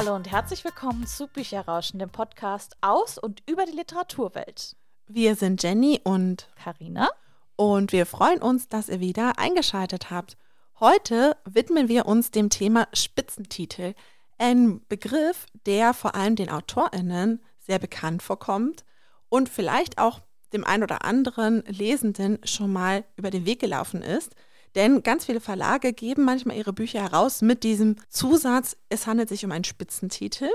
Hallo und herzlich willkommen zu Bücherrauschen, dem Podcast aus und über die Literaturwelt. Wir sind Jenny und Karina und wir freuen uns, dass ihr wieder eingeschaltet habt. Heute widmen wir uns dem Thema Spitzentitel, ein Begriff, der vor allem den AutorInnen sehr bekannt vorkommt und vielleicht auch dem ein oder anderen Lesenden schon mal über den Weg gelaufen ist. Denn ganz viele Verlage geben manchmal ihre Bücher heraus mit diesem Zusatz, es handelt sich um einen Spitzentitel.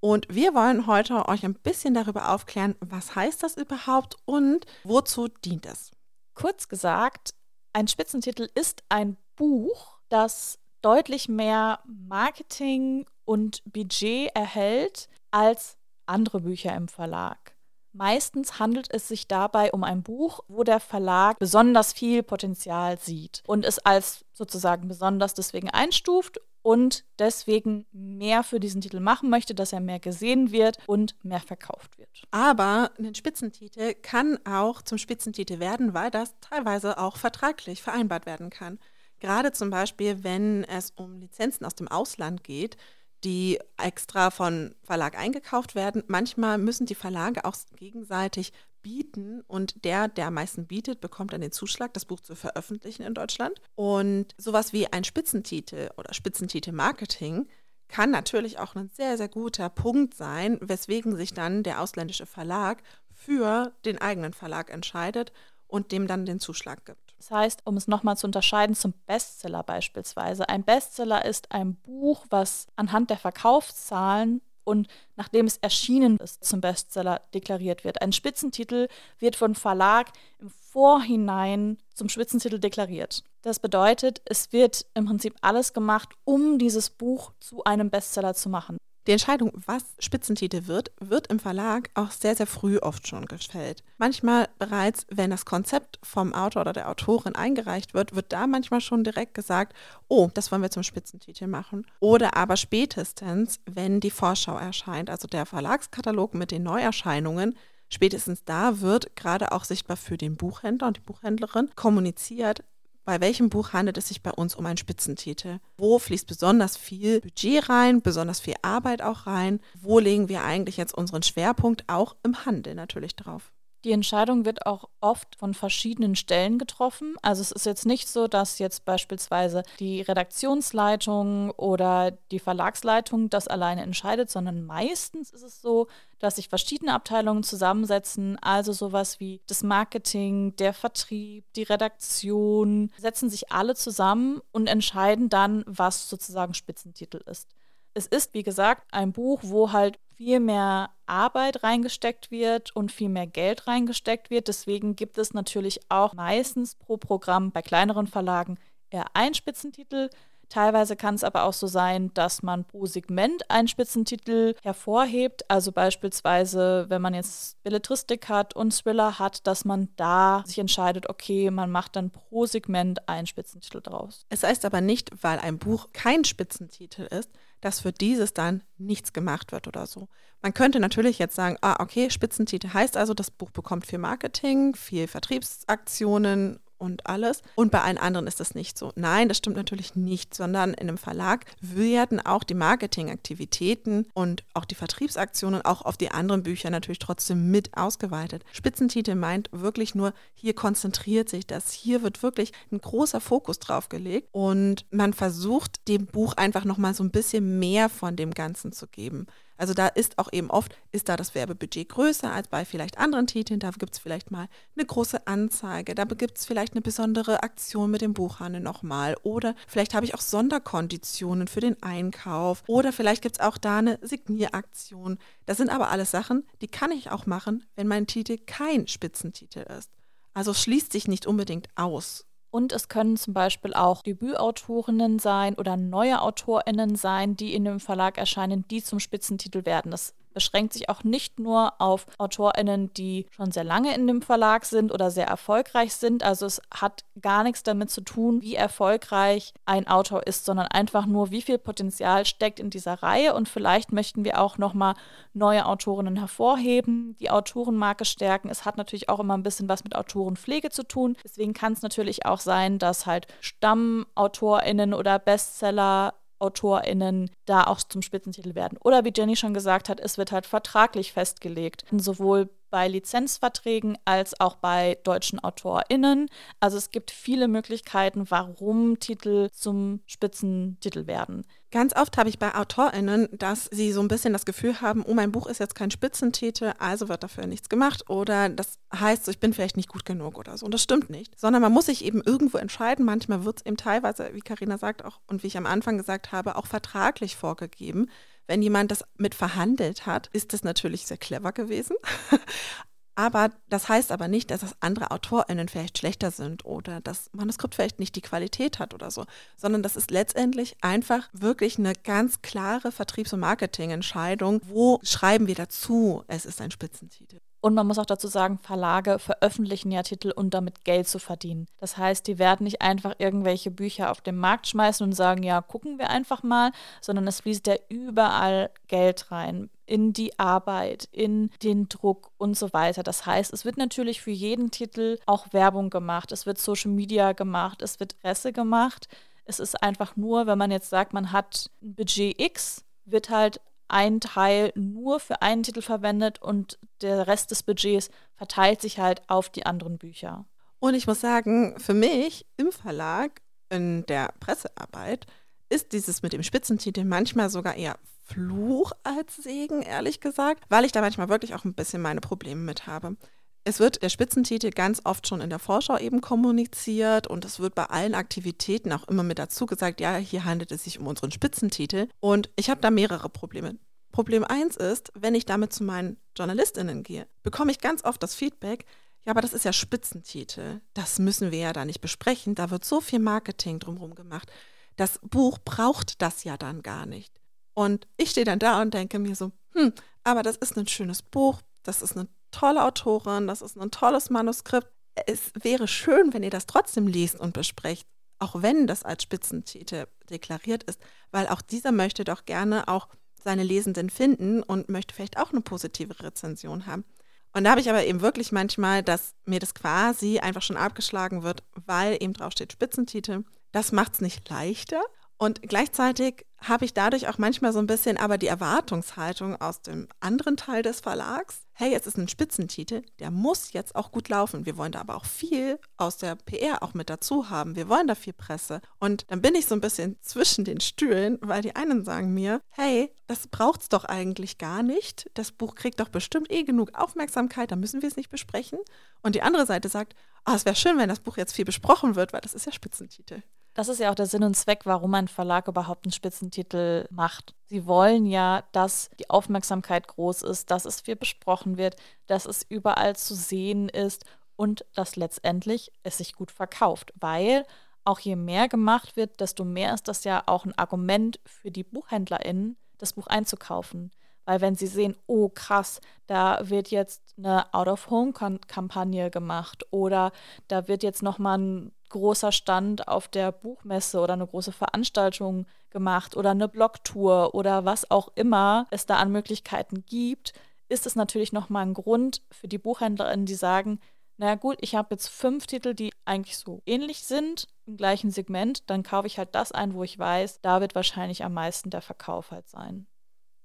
Und wir wollen heute euch ein bisschen darüber aufklären, was heißt das überhaupt und wozu dient es. Kurz gesagt, ein Spitzentitel ist ein Buch, das deutlich mehr Marketing und Budget erhält als andere Bücher im Verlag. Meistens handelt es sich dabei um ein Buch, wo der Verlag besonders viel Potenzial sieht und es als sozusagen besonders deswegen einstuft und deswegen mehr für diesen Titel machen möchte, dass er mehr gesehen wird und mehr verkauft wird. Aber ein Spitzentitel kann auch zum Spitzentitel werden, weil das teilweise auch vertraglich vereinbart werden kann. Gerade zum Beispiel, wenn es um Lizenzen aus dem Ausland geht, die extra von Verlag eingekauft werden. Manchmal müssen die Verlage auch gegenseitig bieten und der, der am meisten bietet, bekommt dann den Zuschlag, das Buch zu veröffentlichen in Deutschland. Und sowas wie ein Spitzentitel oder Spitzentitel-Marketing kann natürlich auch ein sehr, sehr guter Punkt sein, weswegen sich dann der ausländische Verlag für den eigenen Verlag entscheidet und dem dann den Zuschlag gibt. Das heißt, um es nochmal zu unterscheiden zum Bestseller beispielsweise. Ein Bestseller ist ein Buch, was anhand der Verkaufszahlen und nachdem es erschienen ist, zum Bestseller deklariert wird. Ein Spitzentitel wird von Verlag im Vorhinein zum Spitzentitel deklariert. Das bedeutet, es wird im Prinzip alles gemacht, um dieses Buch zu einem Bestseller zu machen. Die Entscheidung, was Spitzentitel wird, wird im Verlag auch sehr, sehr früh oft schon gefällt. Manchmal bereits, wenn das Konzept vom Autor oder der Autorin eingereicht wird, wird da manchmal schon direkt gesagt, oh, das wollen wir zum Spitzentitel machen. Oder aber spätestens, wenn die Vorschau erscheint, also der Verlagskatalog mit den Neuerscheinungen, spätestens da wird gerade auch sichtbar für den Buchhändler und die Buchhändlerin kommuniziert, bei welchem Buch handelt es sich bei uns um einen Spitzentitel? Wo fließt besonders viel Budget rein, besonders viel Arbeit auch rein? Wo legen wir eigentlich jetzt unseren Schwerpunkt auch im Handel natürlich drauf? Die Entscheidung wird auch oft von verschiedenen Stellen getroffen. Also es ist jetzt nicht so, dass jetzt beispielsweise die Redaktionsleitung oder die Verlagsleitung das alleine entscheidet, sondern meistens ist es so, dass sich verschiedene Abteilungen zusammensetzen, also sowas wie das Marketing, der Vertrieb, die Redaktion, setzen sich alle zusammen und entscheiden dann, was sozusagen Spitzentitel ist. Es ist, wie gesagt, ein Buch, wo halt viel mehr Arbeit reingesteckt wird und viel mehr Geld reingesteckt wird. Deswegen gibt es natürlich auch meistens pro Programm bei kleineren Verlagen eher einen Spitzentitel. Teilweise kann es aber auch so sein, dass man pro Segment einen Spitzentitel hervorhebt. Also beispielsweise, wenn man jetzt Belletristik hat und Thriller hat, dass man da sich entscheidet, okay, man macht dann pro Segment einen Spitzentitel draus. Es heißt aber nicht, weil ein Buch kein Spitzentitel ist, dass für dieses dann nichts gemacht wird oder so. Man könnte natürlich jetzt sagen, ah, okay, Spitzentitel heißt also, das Buch bekommt viel Marketing, viel Vertriebsaktionen und alles. Und bei allen anderen ist das nicht so. Nein, das stimmt natürlich nicht, sondern in einem Verlag werden auch die Marketingaktivitäten und auch die Vertriebsaktionen auch auf die anderen Bücher natürlich trotzdem mit ausgeweitet. Spitzentitel meint wirklich nur, hier konzentriert sich das. Hier wird wirklich ein großer Fokus drauf gelegt und man versucht dem Buch einfach nochmal so ein bisschen mehr von dem Ganzen zu geben. Also da ist auch eben oft, ist da das Werbebudget größer als bei vielleicht anderen Titeln. Da gibt es vielleicht mal eine große Anzeige, da gibt es vielleicht eine besondere Aktion mit dem Buchhandel nochmal. Oder vielleicht habe ich auch Sonderkonditionen für den Einkauf. Oder vielleicht gibt es auch da eine Signieraktion. Das sind aber alles Sachen, die kann ich auch machen, wenn mein Titel kein Spitzentitel ist. Also schließt sich nicht unbedingt aus. Und es können zum Beispiel auch Debütautorinnen sein oder neue AutorInnen sein, die in dem Verlag erscheinen, die zum Spitzentitel werden. Das beschränkt sich auch nicht nur auf AutorInnen, die schon sehr lange in dem Verlag sind oder sehr erfolgreich sind. Also es hat gar nichts damit zu tun, wie erfolgreich ein Autor ist, sondern einfach nur, wie viel Potenzial steckt in dieser Reihe. Und vielleicht möchten wir auch nochmal neue Autorinnen hervorheben, die Autorenmarke stärken. Es hat natürlich auch immer ein bisschen was mit Autorenpflege zu tun. Deswegen kann es natürlich auch sein, dass halt StammautorInnen oder Bestseller AutorInnen da auch zum Spitzentitel werden. Oder wie Jenny schon gesagt hat, es wird halt vertraglich festgelegt. Sowohl bei Lizenzverträgen als auch bei deutschen AutorInnen. Also es gibt viele Möglichkeiten, warum Titel zum Spitzentitel werden. Ganz oft habe ich bei AutorInnen, dass sie so ein bisschen das Gefühl haben, oh, mein Buch ist jetzt kein Spitzentitel, also wird dafür nichts gemacht. Oder das heißt, ich bin vielleicht nicht gut genug oder so. Und das stimmt nicht. Sondern man muss sich eben irgendwo entscheiden. Manchmal wird es eben teilweise, wie Karina sagt, auch und wie ich am Anfang gesagt habe, auch vertraglich vorgegeben. Wenn jemand das mit verhandelt hat, ist das natürlich sehr clever gewesen. Aber das heißt aber nicht, dass das andere AutorInnen vielleicht schlechter sind oder das Manuskript vielleicht nicht die Qualität hat oder so, sondern das ist letztendlich einfach wirklich eine ganz klare Vertriebs- und Marketingentscheidung. Wo schreiben wir dazu, es ist ein Spitzentitel? Und man muss auch dazu sagen, Verlage veröffentlichen ja Titel, um damit Geld zu verdienen. Das heißt, die werden nicht einfach irgendwelche Bücher auf den Markt schmeißen und sagen, ja, gucken wir einfach mal, sondern es fließt ja überall Geld rein in die Arbeit, in den Druck und so weiter. Das heißt, es wird natürlich für jeden Titel auch Werbung gemacht, es wird Social Media gemacht, es wird Presse gemacht. Es ist einfach nur, wenn man jetzt sagt, man hat ein Budget X, wird halt ein Teil nur für einen Titel verwendet und der Rest des Budgets verteilt sich halt auf die anderen Bücher. Und ich muss sagen, für mich im Verlag, in der Pressearbeit, ist dieses mit dem Spitzentitel manchmal sogar eher Fluch als Segen, ehrlich gesagt, weil ich da manchmal wirklich auch ein bisschen meine Probleme mit habe. Es wird der Spitzentitel ganz oft schon in der Vorschau eben kommuniziert und es wird bei allen Aktivitäten auch immer mit dazu gesagt, ja, hier handelt es sich um unseren Spitzentitel. Und ich habe da mehrere Probleme. Problem 1 ist, wenn ich damit zu meinen JournalistInnen gehe, bekomme ich ganz oft das Feedback, ja, aber das ist ja Spitzentitel. Das müssen wir ja da nicht besprechen. Da wird so viel Marketing drumherum gemacht. Das Buch braucht das ja dann gar nicht. Und ich stehe dann da und denke mir so, hm, aber das ist ein schönes Buch, das ist eine tolle Autorin, das ist ein tolles Manuskript. Es wäre schön, wenn ihr das trotzdem liest und besprecht, auch wenn das als Spitzentitel deklariert ist, weil auch dieser möchte doch gerne auch seine Lesenden finden und möchte vielleicht auch eine positive Rezension haben. Und da habe ich aber eben wirklich manchmal, dass mir das quasi einfach schon abgeschlagen wird, weil eben draufsteht Spitzentitel. Das macht es nicht leichter, und gleichzeitig habe ich dadurch auch manchmal so ein bisschen aber die Erwartungshaltung aus dem anderen Teil des Verlags. Hey, jetzt ist ein Spitzentitel, der muss jetzt auch gut laufen. Wir wollen da aber auch viel aus der PR auch mit dazu haben. Wir wollen da viel Presse. Und dann bin ich so ein bisschen zwischen den Stühlen, weil die einen sagen mir, hey, das braucht es doch eigentlich gar nicht. Das Buch kriegt doch bestimmt eh genug Aufmerksamkeit, da müssen wir es nicht besprechen. Und die andere Seite sagt, ah, es wäre schön, wenn das Buch jetzt viel besprochen wird, weil das ist ja Spitzentitel. Das ist ja auch der Sinn und Zweck, warum ein Verlag überhaupt einen Spitzentitel macht. Sie wollen ja, dass die Aufmerksamkeit groß ist, dass es viel besprochen wird, dass es überall zu sehen ist und dass letztendlich es sich gut verkauft, weil auch je mehr gemacht wird, desto mehr ist das ja auch ein Argument für die BuchhändlerInnen, das Buch einzukaufen. Weil wenn sie sehen, oh krass, da wird jetzt eine Out-of-Home-Kampagne gemacht oder da wird jetzt nochmal ein großer Stand auf der Buchmesse oder eine große Veranstaltung gemacht oder eine Blogtour oder was auch immer es da an Möglichkeiten gibt, ist es natürlich nochmal ein Grund für die Buchhändlerinnen, die sagen, naja gut, ich habe jetzt fünf Titel, die eigentlich so ähnlich sind, im gleichen Segment, dann kaufe ich halt das ein, wo ich weiß, da wird wahrscheinlich am meisten der Verkauf halt sein.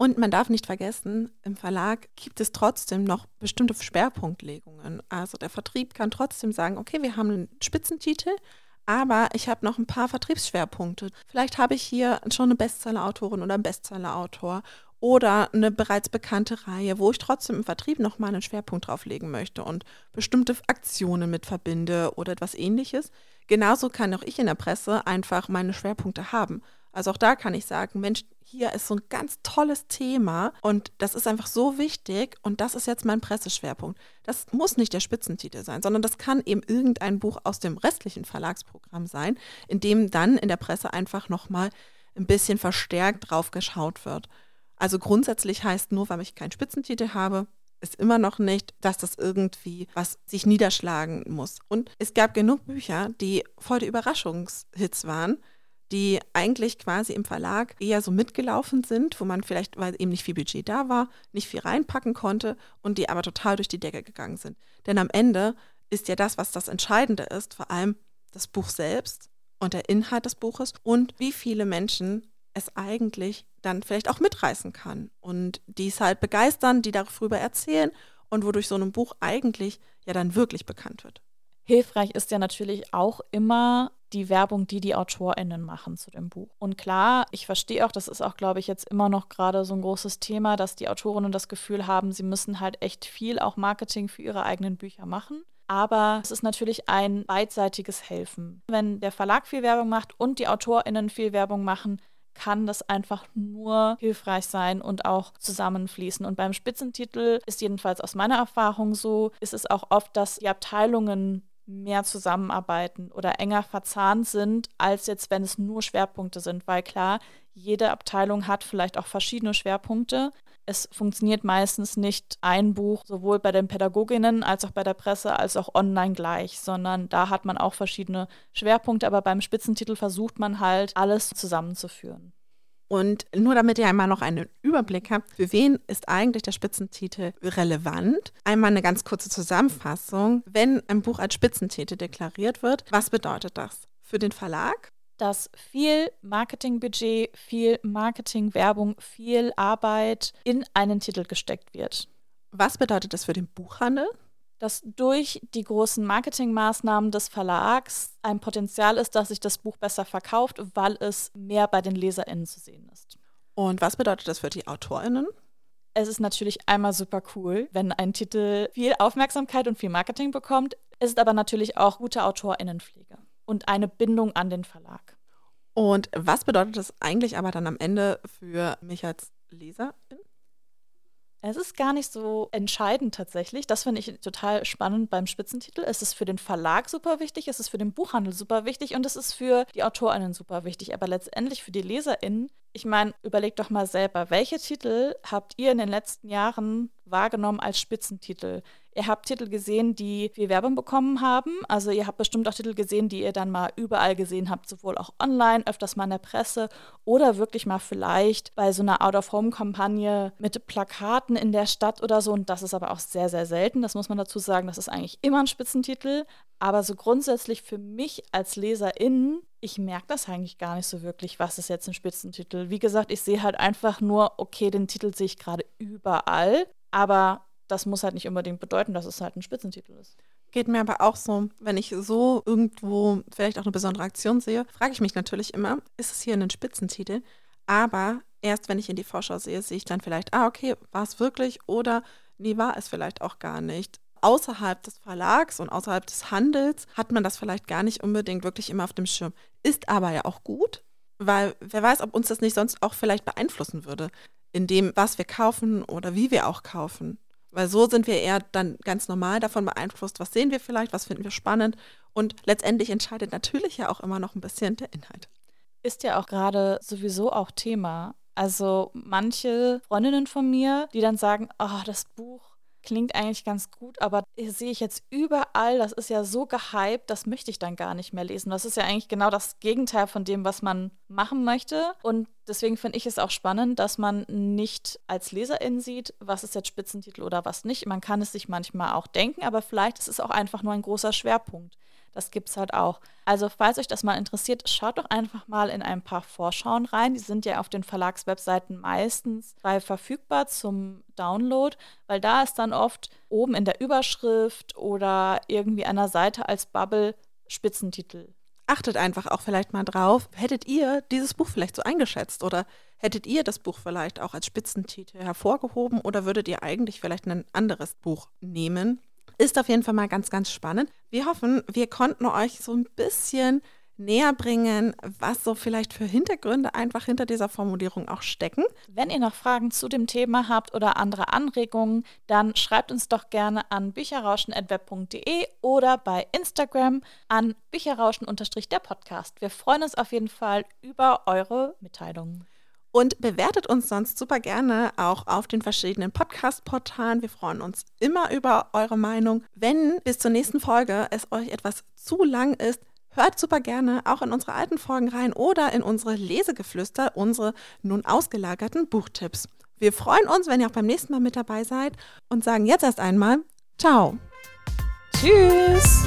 Und man darf nicht vergessen, im Verlag gibt es trotzdem noch bestimmte Schwerpunktlegungen. Also der Vertrieb kann trotzdem sagen, okay, wir haben einen Spitzentitel, aber ich habe noch ein paar Vertriebsschwerpunkte. Vielleicht habe ich hier schon eine Bestsellerautorin oder einen Bestsellerautor oder eine bereits bekannte Reihe, wo ich trotzdem im Vertrieb nochmal einen Schwerpunkt drauflegen möchte und bestimmte Aktionen mit verbinde oder etwas ähnliches. Genauso kann auch ich in der Presse einfach meine Schwerpunkte haben. Also auch da kann ich sagen, Mensch, hier ist so ein ganz tolles Thema und das ist einfach so wichtig und das ist jetzt mein Presseschwerpunkt. Das muss nicht der Spitzentitel sein, sondern das kann eben irgendein Buch aus dem restlichen Verlagsprogramm sein, in dem dann in der Presse einfach nochmal ein bisschen verstärkt drauf geschaut wird. Also grundsätzlich heißt nur, weil ich keinen Spitzentitel habe, ist immer noch nicht, dass das irgendwie was sich niederschlagen muss. Und es gab genug Bücher, die voll die Überraschungshits waren die eigentlich quasi im Verlag eher so mitgelaufen sind, wo man vielleicht, weil eben nicht viel Budget da war, nicht viel reinpacken konnte und die aber total durch die Decke gegangen sind. Denn am Ende ist ja das, was das Entscheidende ist, vor allem das Buch selbst und der Inhalt des Buches und wie viele Menschen es eigentlich dann vielleicht auch mitreißen kann und die es halt begeistern, die darüber erzählen und wodurch so ein Buch eigentlich ja dann wirklich bekannt wird. Hilfreich ist ja natürlich auch immer die Werbung, die die AutorInnen machen zu dem Buch. Und klar, ich verstehe auch, das ist auch, glaube ich, jetzt immer noch gerade so ein großes Thema, dass die Autorinnen das Gefühl haben, sie müssen halt echt viel auch Marketing für ihre eigenen Bücher machen. Aber es ist natürlich ein beidseitiges Helfen. Wenn der Verlag viel Werbung macht und die AutorInnen viel Werbung machen, kann das einfach nur hilfreich sein und auch zusammenfließen. Und beim Spitzentitel ist jedenfalls aus meiner Erfahrung so, ist es auch oft, dass die Abteilungen mehr zusammenarbeiten oder enger verzahnt sind, als jetzt, wenn es nur Schwerpunkte sind. Weil klar, jede Abteilung hat vielleicht auch verschiedene Schwerpunkte. Es funktioniert meistens nicht ein Buch, sowohl bei den Pädagoginnen als auch bei der Presse, als auch online gleich, sondern da hat man auch verschiedene Schwerpunkte, aber beim Spitzentitel versucht man halt, alles zusammenzuführen. Und nur damit ihr einmal noch einen Überblick habt, für wen ist eigentlich der Spitzentitel relevant? Einmal eine ganz kurze Zusammenfassung. Wenn ein Buch als Spitzentitel deklariert wird, was bedeutet das? Für den Verlag? Dass viel Marketingbudget, viel Marketingwerbung, viel Arbeit in einen Titel gesteckt wird. Was bedeutet das für den Buchhandel? Dass durch die großen Marketingmaßnahmen des Verlags ein Potenzial ist, dass sich das Buch besser verkauft, weil es mehr bei den LeserInnen zu sehen ist. Und was bedeutet das für die AutorInnen? Es ist natürlich einmal super cool, wenn ein Titel viel Aufmerksamkeit und viel Marketing bekommt. Es ist aber natürlich auch gute AutorInnenpflege und eine Bindung an den Verlag. Und was bedeutet das eigentlich aber dann am Ende für mich als Leserin? Es ist gar nicht so entscheidend tatsächlich. Das finde ich total spannend beim Spitzentitel. Es ist für den Verlag super wichtig, es ist für den Buchhandel super wichtig und es ist für die AutorInnen super wichtig. Aber letztendlich für die LeserInnen, ich meine, überlegt doch mal selber, welche Titel habt ihr in den letzten Jahren wahrgenommen als Spitzentitel? Ihr habt Titel gesehen, die viel Werbung bekommen haben. Also ihr habt bestimmt auch Titel gesehen, die ihr dann mal überall gesehen habt, sowohl auch online, öfters mal in der Presse oder wirklich mal vielleicht bei so einer Out-of-Home-Kampagne mit Plakaten in der Stadt oder so. Und das ist aber auch sehr, sehr selten. Das muss man dazu sagen. Das ist eigentlich immer ein Spitzentitel. Aber so grundsätzlich für mich als Leserin ich merke das eigentlich gar nicht so wirklich, was ist jetzt ein Spitzentitel. Wie gesagt, ich sehe halt einfach nur, okay, den Titel sehe ich gerade überall, aber das muss halt nicht unbedingt bedeuten, dass es halt ein Spitzentitel ist. Geht mir aber auch so, wenn ich so irgendwo vielleicht auch eine besondere Aktion sehe, frage ich mich natürlich immer, ist es hier ein Spitzentitel? Aber erst wenn ich in die Vorschau sehe, sehe ich dann vielleicht, ah, okay, war es wirklich oder nee, war es vielleicht auch gar nicht. Außerhalb des Verlags und außerhalb des Handels hat man das vielleicht gar nicht unbedingt wirklich immer auf dem Schirm. Ist aber ja auch gut, weil wer weiß, ob uns das nicht sonst auch vielleicht beeinflussen würde, in dem, was wir kaufen oder wie wir auch kaufen. Weil so sind wir eher dann ganz normal davon beeinflusst, was sehen wir vielleicht, was finden wir spannend. Und letztendlich entscheidet natürlich ja auch immer noch ein bisschen der Inhalt. Ist ja auch gerade sowieso auch Thema. Also manche Freundinnen von mir, die dann sagen, oh, das Buch klingt eigentlich ganz gut, aber sehe ich jetzt überall, das ist ja so gehypt, das möchte ich dann gar nicht mehr lesen. Das ist ja eigentlich genau das Gegenteil von dem, was man machen möchte. Und deswegen finde ich es auch spannend, dass man nicht als Leserin sieht, was ist jetzt Spitzentitel oder was nicht. Man kann es sich manchmal auch denken, aber vielleicht ist es auch einfach nur ein großer Schwerpunkt. Das gibt es halt auch. Also, falls euch das mal interessiert, schaut doch einfach mal in ein paar Vorschauen rein. Die sind ja auf den Verlagswebseiten meistens frei verfügbar zum Download, weil da ist dann oft oben in der Überschrift oder irgendwie an der Seite als Bubble Spitzentitel. Achtet einfach auch vielleicht mal drauf, hättet ihr dieses Buch vielleicht so eingeschätzt oder hättet ihr das Buch vielleicht auch als Spitzentitel hervorgehoben oder würdet ihr eigentlich vielleicht ein anderes Buch nehmen? Ist auf jeden Fall mal ganz, ganz spannend. Wir hoffen, wir konnten euch so ein bisschen näher bringen, was so vielleicht für Hintergründe einfach hinter dieser Formulierung auch stecken. Wenn ihr noch Fragen zu dem Thema habt oder andere Anregungen, dann schreibt uns doch gerne an bücherrauschen.web.de oder bei Instagram an bücherrauschen-der Podcast. Wir freuen uns auf jeden Fall über eure Mitteilungen. Und bewertet uns sonst super gerne auch auf den verschiedenen Podcast-Portalen. Wir freuen uns immer über eure Meinung. Wenn bis zur nächsten Folge es euch etwas zu lang ist, hört super gerne auch in unsere alten Folgen rein oder in unsere Lesegeflüster, unsere nun ausgelagerten Buchtipps. Wir freuen uns, wenn ihr auch beim nächsten Mal mit dabei seid und sagen jetzt erst einmal Ciao. Tschüss.